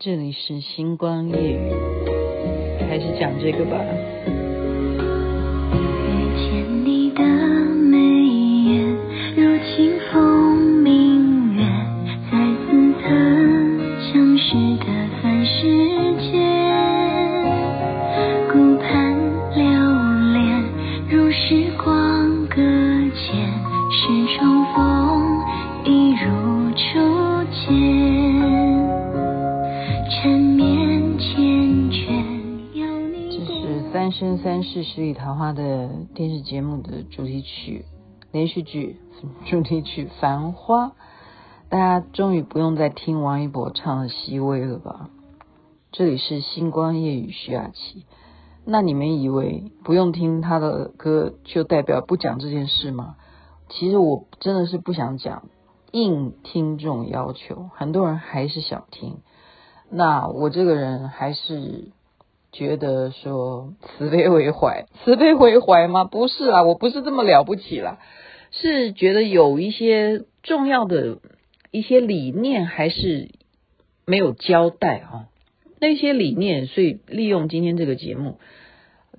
这里是星光夜语，还是讲这个吧。十里桃花的电视节目的主题曲，连续剧主题曲《繁花》，大家终于不用再听王一博唱的《熹微》了吧？这里是星光夜雨徐雅琪。那你们以为不用听他的歌就代表不讲这件事吗？其实我真的是不想讲，应听众要求，很多人还是想听。那我这个人还是。觉得说慈悲为怀，慈悲为怀吗？不是啊，我不是这么了不起啦，是觉得有一些重要的一些理念还是没有交代啊，那些理念，所以利用今天这个节目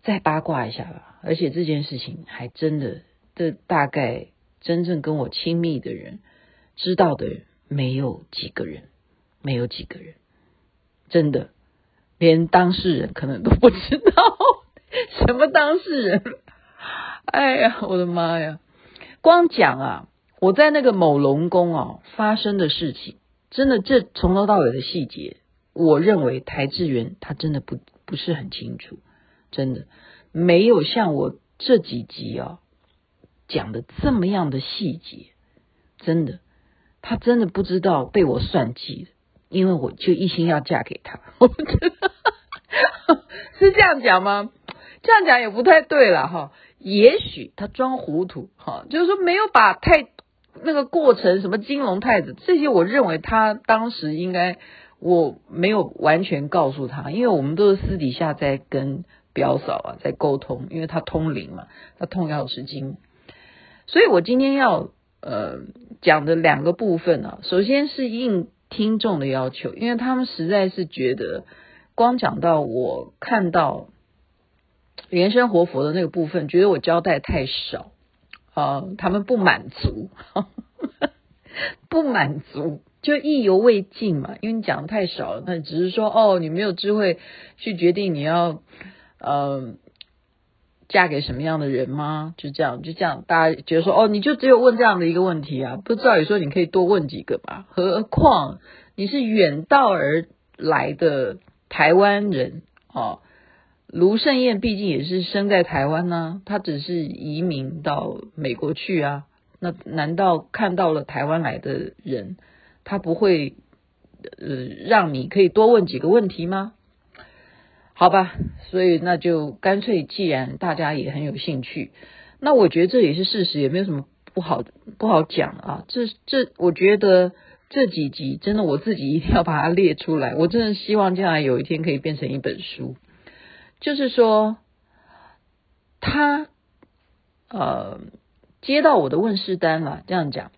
再八卦一下吧。而且这件事情还真的，这大概真正跟我亲密的人知道的人没有几个人，没有几个人，真的。连当事人可能都不知道什么当事人，哎呀，我的妈呀！光讲啊，我在那个某龙宫啊发生的事情，真的这从头到尾的细节，我认为台智源他真的不不是很清楚，真的没有像我这几集啊讲的这么样的细节，真的，他真的不知道被我算计了。因为我就一心要嫁给他，我觉得是这样讲吗？这样讲也不太对了哈。也许他装糊涂哈，就是说没有把太那个过程什么金龙太子这些，我认为他当时应该我没有完全告诉他，因为我们都是私底下在跟表嫂啊在沟通，因为他通灵嘛，他通钥匙经，所以我今天要呃讲的两个部分啊，首先是应。听众的要求，因为他们实在是觉得，光讲到我看到原生活佛的那个部分，觉得我交代太少啊，他们不满足，不满足，就意犹未尽嘛。因为你讲的太少了，那只是说哦，你没有智慧去决定你要呃嫁给什么样的人吗？就这样，就这样，大家觉得说哦，你就只有问这样的一个问题啊？不知道有时候你可以多问几个吧？何况你是远道而来的台湾人哦，卢胜彦毕竟也是生在台湾呢、啊，他只是移民到美国去啊。那难道看到了台湾来的人，他不会呃让你可以多问几个问题吗？好吧，所以那就干脆，既然大家也很有兴趣，那我觉得这也是事实，也没有什么不好不好讲啊。这这，我觉得这几集真的我自己一定要把它列出来。我真的希望将来有一天可以变成一本书，就是说他呃接到我的问世单了，这样讲，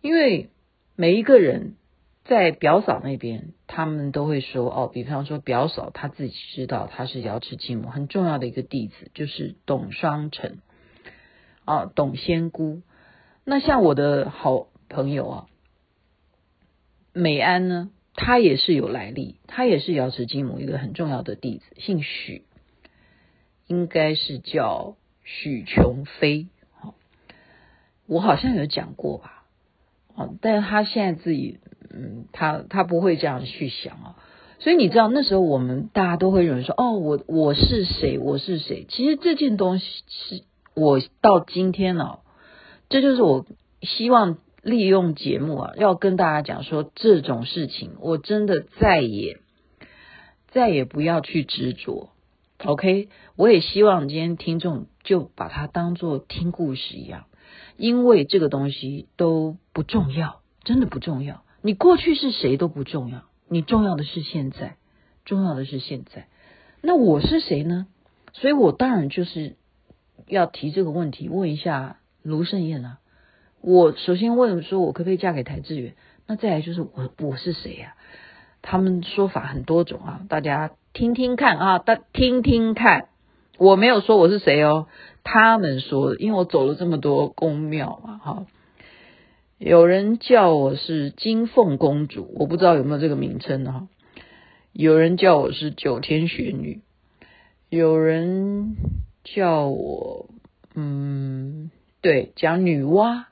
因为每一个人。在表嫂那边，他们都会说哦，比方说表嫂她自己知道她是瑶池金母很重要的一个弟子，就是董双成啊，董仙姑。那像我的好朋友啊，美安呢，她也是有来历，她也是瑶池金母一个很重要的弟子，姓许，应该是叫许琼飞。我好像有讲过吧，哦，但是他现在自己。嗯，他他不会这样去想啊，所以你知道那时候我们大家都会认为说，哦，我我是谁，我是谁？其实这件东西是我到今天呢、这就是我希望利用节目啊，要跟大家讲说这种事情，我真的再也再也不要去执着。OK，我也希望今天听众就把它当做听故事一样，因为这个东西都不重要，真的不重要。你过去是谁都不重要，你重要的是现在，重要的是现在。那我是谁呢？所以我当然就是要提这个问题，问一下卢胜燕啊。我首先问说，我可不可以嫁给台志远？那再来就是我我是谁呀？他们说法很多种啊，大家听听看啊，大听听看。我没有说我是谁哦，他们说，因为我走了这么多宫庙嘛，哈。有人叫我是金凤公主，我不知道有没有这个名称哈。有人叫我是九天玄女，有人叫我嗯，对，讲女娲。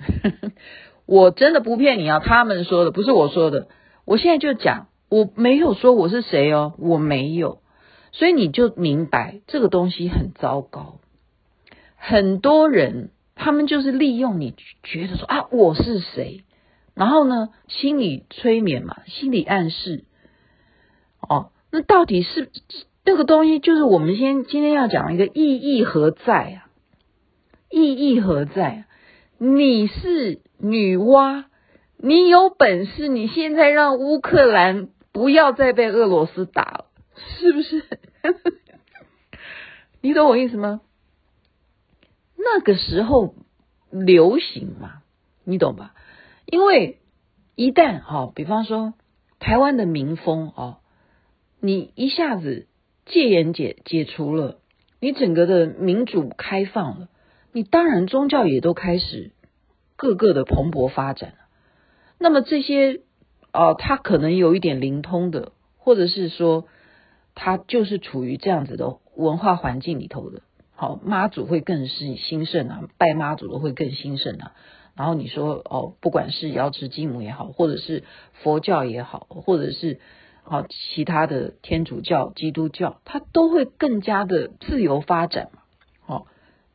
我真的不骗你啊，他们说的不是我说的。我现在就讲，我没有说我是谁哦，我没有。所以你就明白这个东西很糟糕，很多人他们就是利用你觉得说啊，我是谁，然后呢，心理催眠嘛，心理暗示，哦，那到底是那个东西，就是我们先今天要讲一个意义何在啊？意义何在？你是女娲，你有本事，你现在让乌克兰不要再被俄罗斯打了。是不是？你懂我意思吗？那个时候流行嘛，你懂吧？因为一旦哈，比方说台湾的民风哦，你一下子戒严解解除了，你整个的民主开放了，你当然宗教也都开始各个的蓬勃发展。那么这些哦，他可能有一点灵通的，或者是说。他就是处于这样子的文化环境里头的，好，妈祖会更是兴盛啊，拜妈祖的会更兴盛啊。然后你说哦，不管是瑶池金母也好，或者是佛教也好，或者是好其他的天主教、基督教，他都会更加的自由发展嘛。好，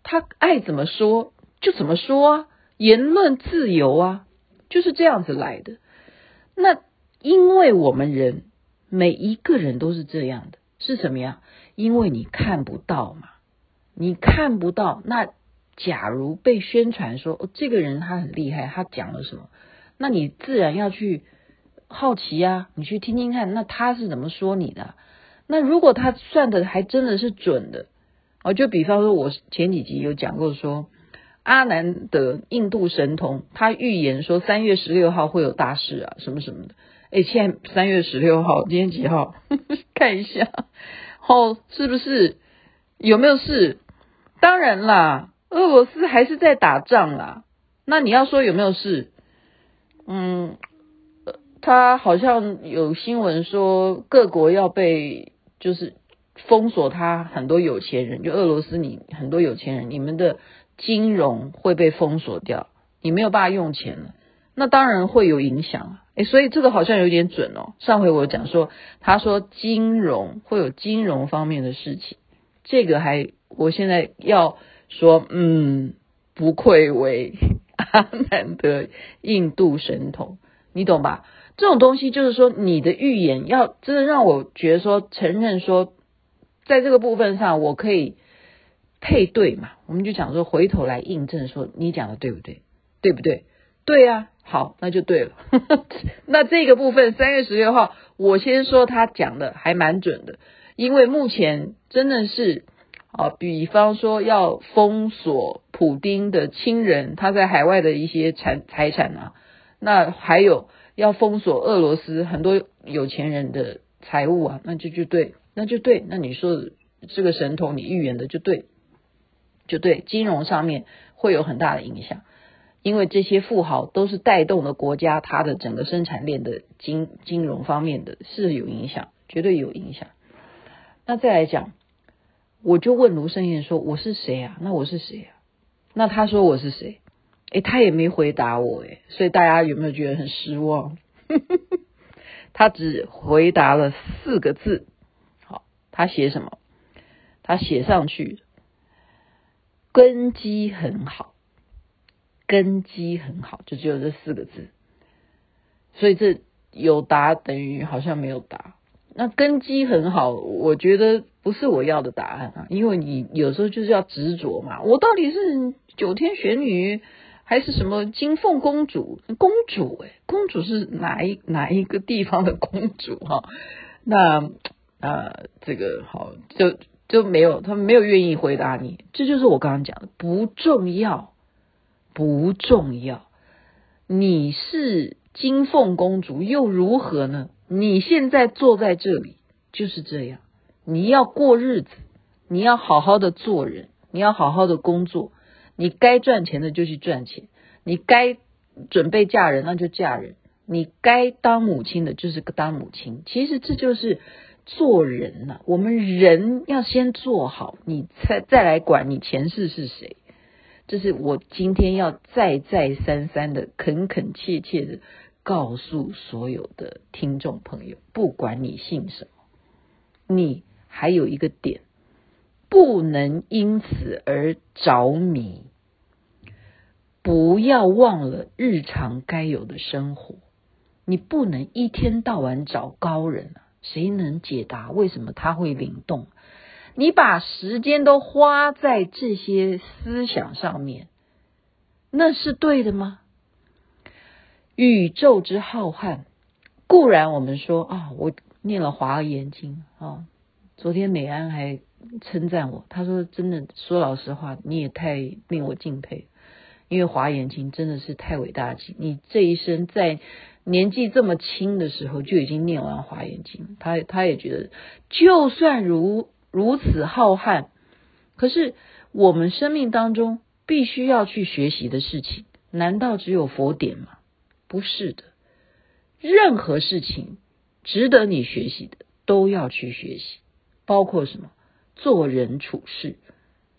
他爱怎么说就怎么说啊，言论自由啊，就是这样子来的。那因为我们人。每一个人都是这样的，是什么呀？因为你看不到嘛，你看不到。那假如被宣传说，哦，这个人他很厉害，他讲了什么，那你自然要去好奇呀，你去听听看，那他是怎么说你的？那如果他算的还真的是准的，哦，就比方说，我前几集有讲过说，阿南的印度神童，他预言说三月十六号会有大事啊，什么什么的。哎，现在三月十六号，今天几号？看一下，哦，是不是有没有事？当然啦，俄罗斯还是在打仗啦。那你要说有没有事？嗯，他好像有新闻说各国要被就是封锁，他很多有钱人，就俄罗斯你很多有钱人，你们的金融会被封锁掉，你没有办法用钱了。那当然会有影响啊。诶，所以这个好像有点准哦。上回我讲说，他说金融会有金融方面的事情，这个还我现在要说，嗯，不愧为 阿南的印度神童，你懂吧？这种东西就是说，你的预言要真的让我觉得说，承认说，在这个部分上我可以配对嘛？我们就讲说，回头来印证说，你讲的对不对？对不对？对呀。好，那就对了。那这个部分三月十六号，我先说他讲的还蛮准的，因为目前真的是啊，比方说要封锁普丁的亲人他在海外的一些财财产啊，那还有要封锁俄罗斯很多有钱人的财物啊，那就就对，那就对。那你说这个神童你预言的就对，就对，金融上面会有很大的影响。因为这些富豪都是带动了国家，它的整个生产链的金金融方面的是有影响，绝对有影响。那再来讲，我就问卢生燕说：“我是谁啊？那我是谁啊？”那他说我是谁？诶，他也没回答我诶，所以大家有没有觉得很失望？他只回答了四个字。好，他写什么？他写上去，根基很好。根基很好，就只有这四个字，所以这有答等于好像没有答。那根基很好，我觉得不是我要的答案啊，因为你有时候就是要执着嘛。我到底是九天玄女还是什么金凤公主？公主哎，公主是哪一哪一个地方的公主哈？那啊、这个好就就没有，他们没有愿意回答你。这就是我刚刚讲的，不重要。不重要，你是金凤公主又如何呢？你现在坐在这里就是这样，你要过日子，你要好好的做人，你要好好的工作，你该赚钱的就去赚钱，你该准备嫁人那就嫁人，你该当母亲的就是个当母亲。其实这就是做人呐、我们人要先做好，你再再来管你前世是谁。这是我今天要再再三三的恳恳切切的告诉所有的听众朋友，不管你信什么，你还有一个点，不能因此而着迷，不要忘了日常该有的生活，你不能一天到晚找高人啊，谁能解答为什么他会灵动？你把时间都花在这些思想上面，那是对的吗？宇宙之浩瀚，固然我们说啊，我念了《华严经》啊，昨天美安还称赞我，他说真的，说老实话，你也太令我敬佩，因为《华严经》真的是太伟大了，你这一生在年纪这么轻的时候就已经念完《华严经》，他他也觉得，就算如。如此浩瀚，可是我们生命当中必须要去学习的事情，难道只有佛典吗？不是的，任何事情值得你学习的都要去学习，包括什么？做人处事、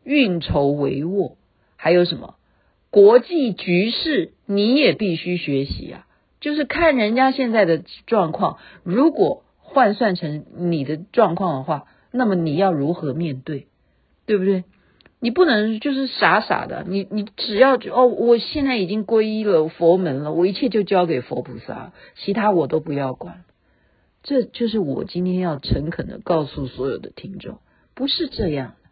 运筹帷幄，还有什么？国际局势你也必须学习啊！就是看人家现在的状况，如果换算成你的状况的话。那么你要如何面对，对不对？你不能就是傻傻的，你你只要哦，我现在已经皈依了佛门了，我一切就交给佛菩萨，其他我都不要管。这就是我今天要诚恳的告诉所有的听众，不是这样的，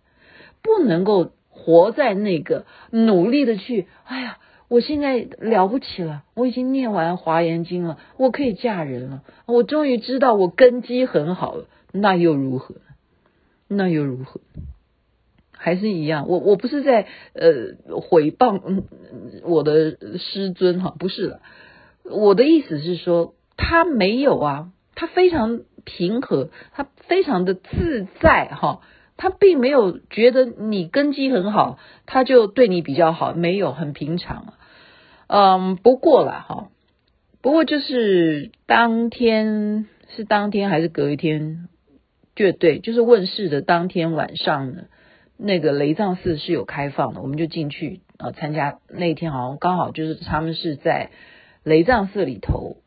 不能够活在那个努力的去，哎呀，我现在了不起了，我已经念完华严经了，我可以嫁人了，我终于知道我根基很好了，那又如何？那又如何？还是一样。我我不是在呃毁谤嗯我的师尊哈，不是的。我的意思是说，他没有啊，他非常平和，他非常的自在哈，他并没有觉得你根基很好，他就对你比较好，没有，很平常。嗯，不过了哈，不过就是当天是当天还是隔一天？就对，就是问世的当天晚上呢，那个雷藏寺是有开放的，我们就进去啊参加。那天好像刚好就是他们是在雷藏寺里头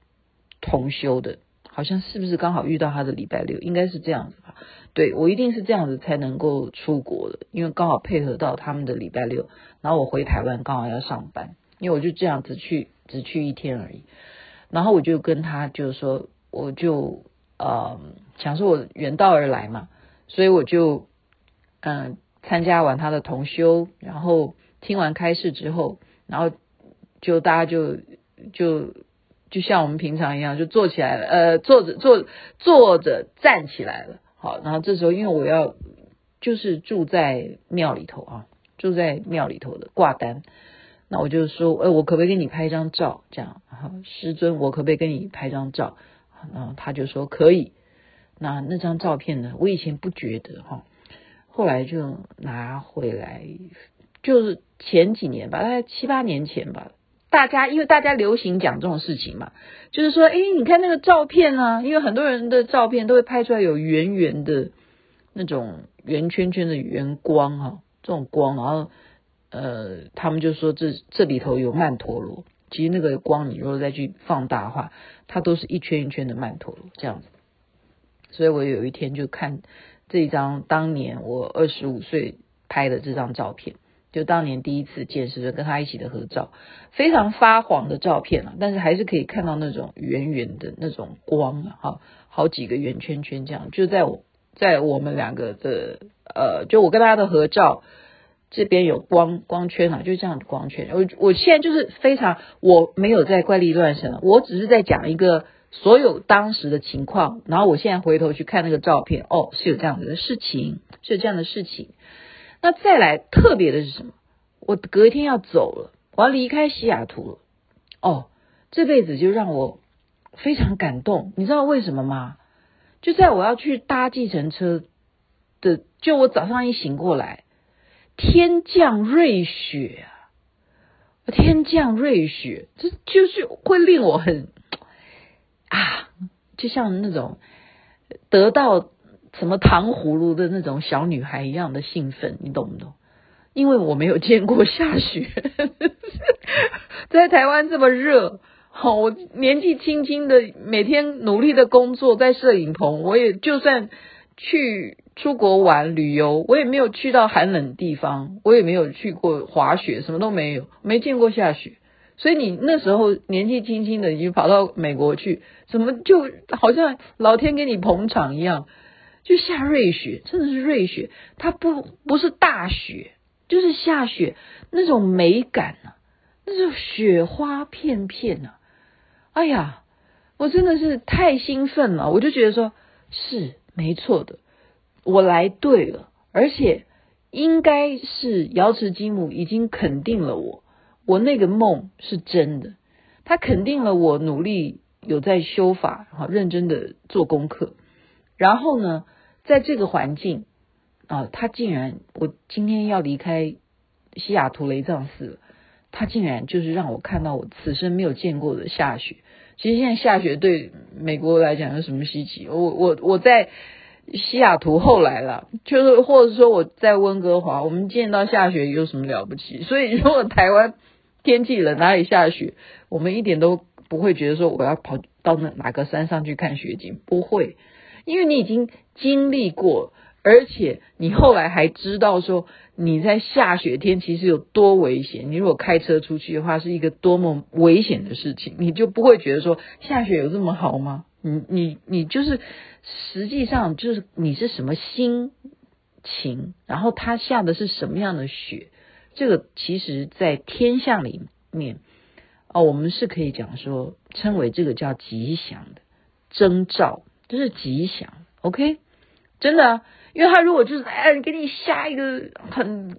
同修的，好像是不是刚好遇到他的礼拜六？应该是这样子吧。对，我一定是这样子才能够出国的，因为刚好配合到他们的礼拜六，然后我回台湾刚好要上班，因为我就这样子去，只去一天而已。然后我就跟他就是说，我就。呃，想说我远道而来嘛，所以我就嗯参加完他的同修，然后听完开示之后，然后就大家就就就像我们平常一样，就坐起来了，呃，坐着坐坐着站起来了。好，然后这时候因为我要就是住在庙里头啊，住在庙里头的挂单，那我就说，呃，我可不可以给你拍一张照？这样，好，师尊，我可不可以跟你拍张照？然后他就说可以，那那张照片呢？我以前不觉得哈，后来就拿回来，就是前几年吧，大概七八年前吧。大家因为大家流行讲这种事情嘛，就是说，哎，你看那个照片呢，因为很多人的照片都会拍出来有圆圆的那种圆圈圈的圆光哈，这种光，然后呃，他们就说这这里头有曼陀罗。其实那个光，你如果再去放大的话，它都是一圈一圈的曼陀罗这样子。所以我有一天就看这一张当年我二十五岁拍的这张照片，就当年第一次见师尊跟他一起的合照，非常发黄的照片啊，但是还是可以看到那种圆圆的那种光啊，哈，好几个圆圈圈这样，就在我在我们两个的呃，就我跟他的合照。这边有光光圈啊，就这样的光圈。我我现在就是非常，我没有在怪力乱神，我只是在讲一个所有当时的情况。然后我现在回头去看那个照片，哦，是有这样子的事情，是有这样的事情。那再来特别的是什么？我隔一天要走了，我要离开西雅图了。哦，这辈子就让我非常感动。你知道为什么吗？就在我要去搭计程车的，就我早上一醒过来，天降瑞雪啊！天降瑞雪，这就是会令我很啊，就像那种得到什么糖葫芦的那种小女孩一样的兴奋，你懂不懂？因为我没有见过下雪，在台湾这么热，好，我年纪轻轻的，每天努力的工作在摄影棚，我也就算去出国玩旅游，我也没有去到寒冷地方，我也没有去过滑雪，什么都没有，没见过下雪。所以你那时候年纪轻轻的，你就跑到美国去，怎么就好像老天给你捧场一样，就下瑞雪，真的是瑞雪，它不不是大雪。就是下雪那种美感啊，那种雪花片片啊，哎呀，我真的是太兴奋了，我就觉得说，是没错的，我来对了，而且应该是瑶池金母已经肯定了我，我那个梦是真的，他肯定了我努力有在修法，好认真的做功课，然后呢，在这个环境。啊，他竟然，我今天要离开西雅图雷藏寺，他竟然就是让我看到我此生没有见过的下雪。其实现在下雪对美国来讲有什么稀奇？我我我在西雅图后来了，就是或者说我在温哥华，我们见到下雪有什么了不起？所以如果台湾天气冷，哪里下雪，我们一点都不会觉得说我要跑到那哪个山上去看雪景，不会，因为你已经经历过。而且你后来还知道说你在下雪天其实有多危险，你如果开车出去的话是一个多么危险的事情，你就不会觉得说下雪有这么好吗？你你你就是实际上就是你是什么心情，然后它下的是什么样的雪，这个其实在天象里面哦，我们是可以讲说称为这个叫吉祥的征兆，这是吉祥，OK，真的。因为他如果就是哎，给你下一个很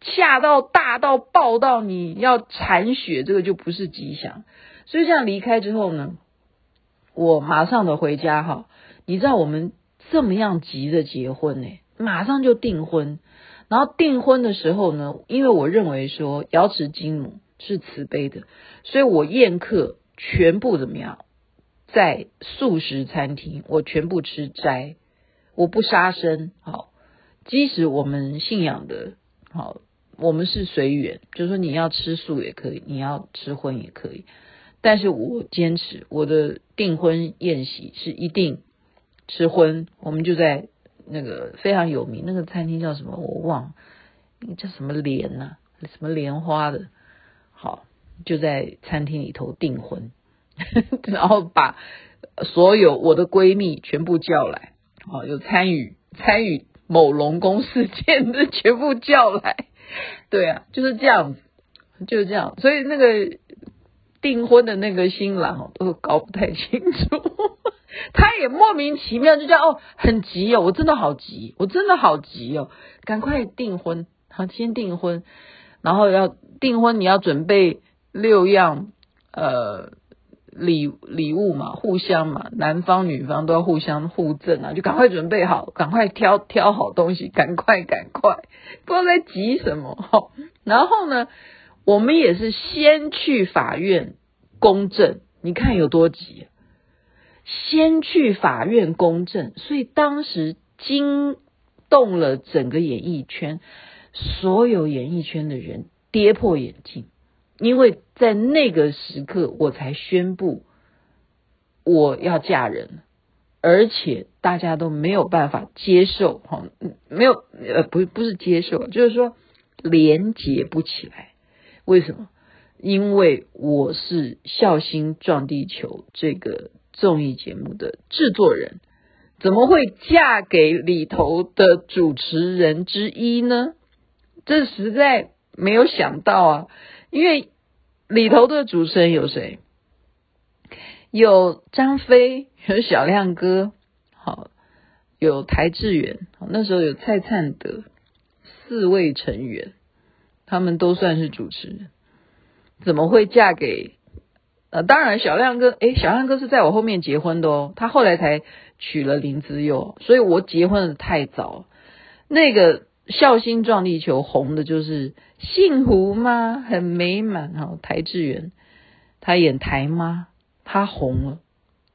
下到大到爆到你要铲雪，这个就不是吉祥。所以这样离开之后呢，我马上的回家哈。你知道我们这么样急着结婚呢，马上就订婚。然后订婚的时候呢，因为我认为说瑶池金母是慈悲的，所以我宴客全部怎么样，在素食餐厅，我全部吃斋。我不杀生，好，即使我们信仰的，好，我们是随缘，就是说你要吃素也可以，你要吃荤也可以，但是我坚持我的订婚宴席是一定吃荤，我们就在那个非常有名那个餐厅叫什么我忘了，叫什么莲呐、什么莲花的，好，就在餐厅里头订婚，然后把所有我的闺蜜全部叫来。哦，有参与参与某龙宫事件的全部叫来，对啊，就是这样子，就是这样。所以那个订婚的那个新郎，都搞不太清楚，他也莫名其妙就叫哦，很急哦，我真的好急，我真的好急哦，赶快订婚，好，先订婚，然后要订婚，你要准备六样，呃。礼礼物嘛，互相嘛，男方女方都要互相互赠啊，就赶快准备好，赶快挑挑好东西，赶快赶快，不知道在急什么。然后呢，我们也是先去法院公证，你看有多急，先去法院公证，所以当时惊动了整个演艺圈，所有演艺圈的人跌破眼镜。因为在那个时刻，我才宣布我要嫁人，而且大家都没有办法接受，哈，没有，呃，不，不是接受，就是说连结不起来。为什么？因为我是《孝心撞地球》这个综艺节目的制作人，怎么会嫁给里头的主持人之一呢？这实在没有想到啊。因为里头的主持人有谁？有张飞，有小亮哥，好，有台志远，那时候有蔡灿德，四位成员，他们都算是主持人，怎么会嫁给呃，当然小亮哥，诶，小亮哥是在我后面结婚的哦，他后来才娶了林姿佑，所以我结婚的太早。那个孝心撞地球红的就是幸福吗？很美满哈，邰智源他演台妈，他红了。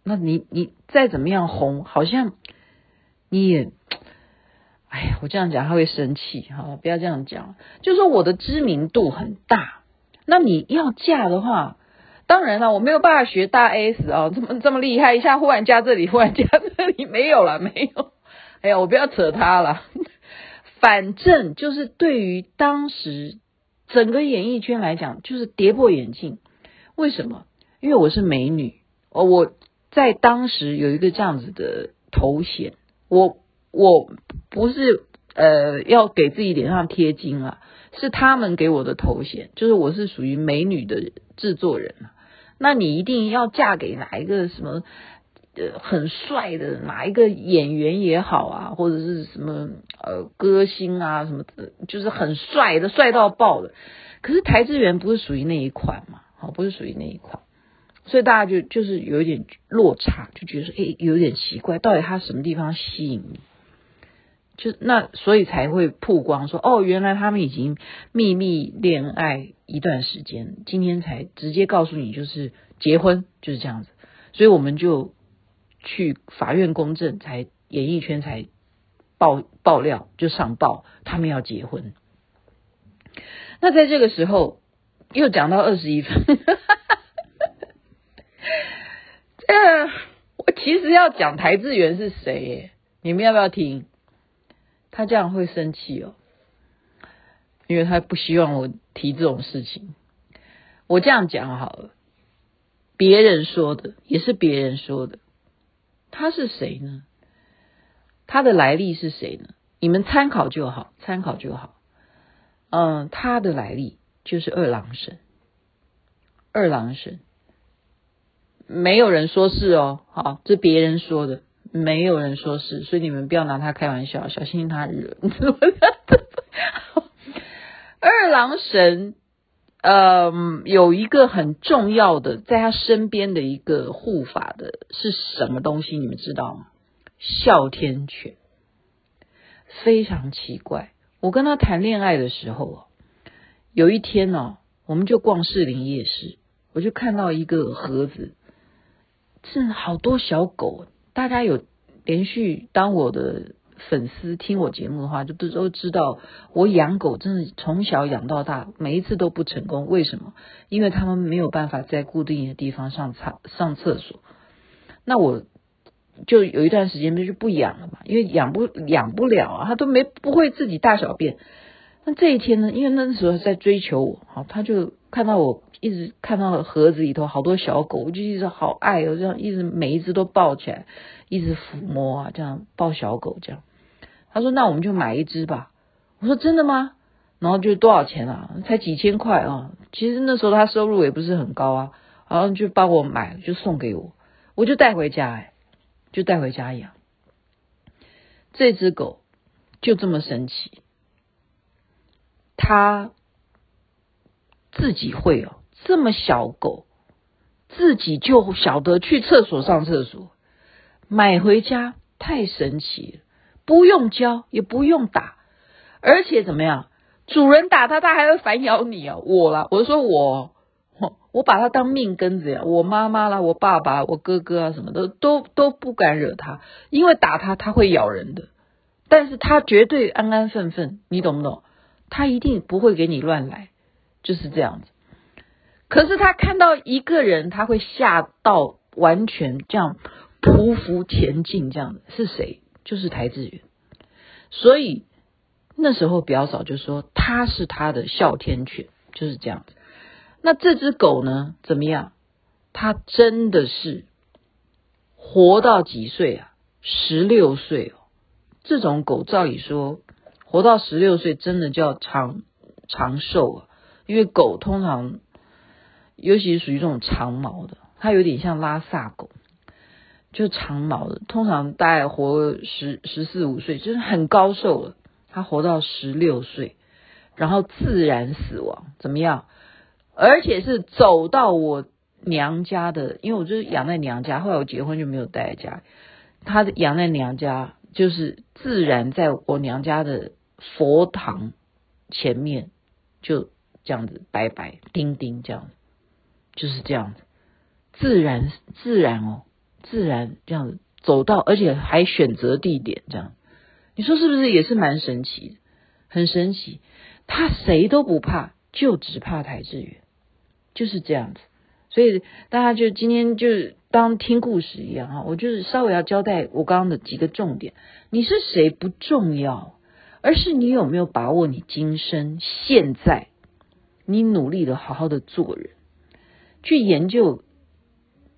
那你你再怎么样红，好像你也，哎呀，我这样讲他会生气哈，不要这样讲。就说我的知名度很大，那你要嫁的话，当然了，我没有办法学大 S 啊，这么这么厉害，一下忽然嫁这里，忽然嫁这里，没有了，没有。哎呀，我不要扯他了。反正就是对于当时整个演艺圈来讲，就是跌破眼镜。为什么？因为我是美女，哦，我在当时有一个这样子的头衔。我我不是呃要给自己脸上贴金啊，是他们给我的头衔，就是我是属于美女的制作人。那你一定要嫁给哪一个什么？呃，很帅的哪一个演员也好啊，或者是什么呃歌星啊什么的，就是很帅的，帅到爆的。可是台资源不是属于那一款嘛，好，不是属于那一款，所以大家就就是有一点落差，就觉得说，诶，有点奇怪，到底他什么地方吸引你？就那，所以才会曝光说，哦，原来他们已经秘密恋爱一段时间，今天才直接告诉你，就是结婚就是这样子，所以我们就。去法院公证，才演艺圈才爆爆料，就上报他们要结婚。那在这个时候又讲到二十一分，呃，我其实要讲台智源是谁耶？你们要不要听？他这样会生气哦，因为他不希望我提这种事情。我这样讲好了，别人说的也是别人说的。他是谁呢？他的来历是谁呢？你们参考就好，参考就好。嗯，他的来历就是二郎神。二郎神，没有人说是哦，好，这别人说的，没有人说是，所以你们不要拿他开玩笑，小心他惹。二郎神。呃，有一个很重要的，在他身边的一个护法的是什么东西？你们知道吗？哮天犬，非常奇怪。我跟他谈恋爱的时候，有一天呢，我们就逛士林夜市，我就看到一个盒子，是好多小狗。大家有连续当我的。粉丝听我节目的话，就都都知道我养狗真的从小养到大，每一次都不成功。为什么？因为他们没有办法在固定的地方上厕上厕所。那我就有一段时间就不养了嘛，因为养不养不了啊，他都没不会自己大小便。那这一天呢，因为那时候在追求我，好，他就看到我一直看到了盒子里头好多小狗，我就一直好爱哦，这样一直每一只都抱起来，一直抚摸啊，这样抱小狗这样。他说：“那我们就买一只吧。”我说：“真的吗？”然后就多少钱啊？才几千块啊！其实那时候他收入也不是很高啊，然后就帮我买，就送给我，我就带回家，哎，就带回家养。这只狗就这么神奇，它自己会哦，这么小狗自己就晓得去厕所上厕所，买回家太神奇了。不用教，也不用打，而且怎么样？主人打它，它还会反咬你啊！我啦，我说我，我把它当命根子呀。我妈妈啦，我爸爸，我哥哥啊，什么的都都不敢惹它，因为打它，它会咬人的。但是它绝对安安分分，你懂不懂？它一定不会给你乱来，就是这样子。可是它看到一个人，它会吓到完全这样匍匐前进，这样的是谁？就是邰智源，所以那时候表嫂就说他是他的哮天犬，就是这样子。那这只狗呢，怎么样？它真的是活到几岁啊？十六岁哦。这种狗照理说活到十六岁，真的叫长长寿啊。因为狗通常，尤其是属于这种长毛的，它有点像拉萨狗。就长毛的，通常大概活十十四五岁，就是很高寿了。他活到十六岁，然后自然死亡，怎么样？而且是走到我娘家的，因为我就是养在娘家，后来我结婚就没有待在家。他养在娘家，就是自然在我娘家的佛堂前面，就这样子拜拜，叮叮这样，就是这样子，自然自然哦，自然这样走到，而且还选择地点这样，你说是不是也是蛮神奇的？很神奇，他谁都不怕，就只怕台志远，就是这样子。所以大家就今天就当听故事一样哈，我就是稍微要交代我刚刚的几个重点。你是谁不重要，而是你有没有把握你今生现在，你努力的好好的做人，去研究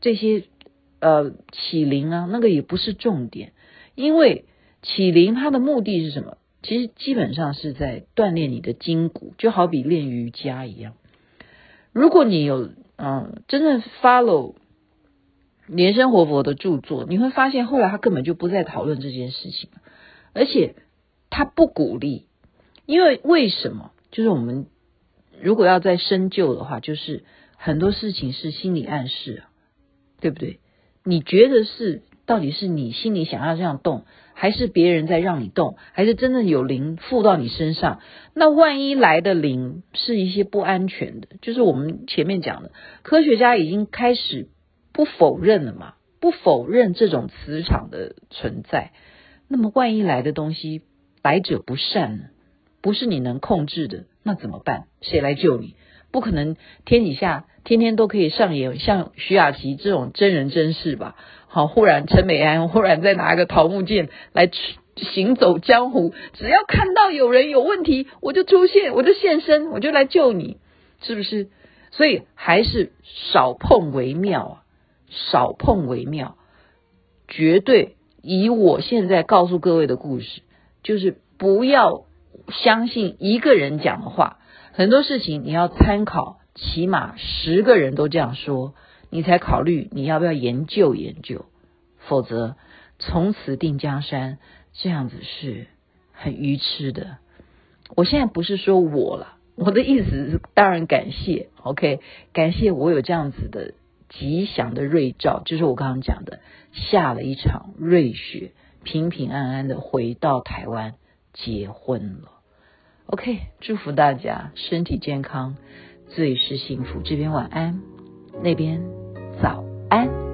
这些呃启灵啊，那个也不是重点，因为启灵它的目的是什么？其实基本上是在锻炼你的筋骨，就好比练瑜伽一样。如果你有嗯，真正 follow 莲生活佛的著作，你会发现后来他根本就不再讨论这件事情，而且他不鼓励，因为为什么？就是我们如果要再深究的话，就是很多事情是心理暗示，对不对？你觉得是，到底是你心里想要这样动？还是别人在让你动，还是真的有灵附到你身上？那万一来的灵是一些不安全的，就是我们前面讲的，科学家已经开始不否认了嘛，不否认这种磁场的存在。那么万一来的东西来者不善呢？不是你能控制的，那怎么办？谁来救你？不可能天底下天天都可以上演像徐雅琪这种真人真事吧？好，忽然陈美安忽然再拿个桃木剑来行走江湖，只要看到有人有问题，我就出现，我就现身，我就来救你，是不是？所以还是少碰为妙啊，少碰为妙。绝对以我现在告诉各位的故事，就是不要相信一个人讲的话。很多事情你要参考，起码十个人都这样说，你才考虑你要不要研究研究，否则从此定江山这样子是很愚痴的。我现在不是说我了，我的意思是当然感谢，OK，感谢我有这样子的吉祥的瑞兆，就是我刚刚讲的下了一场瑞雪，平平安安的回到台湾结婚了。OK，祝福大家身体健康，最是幸福。这边晚安，那边早安。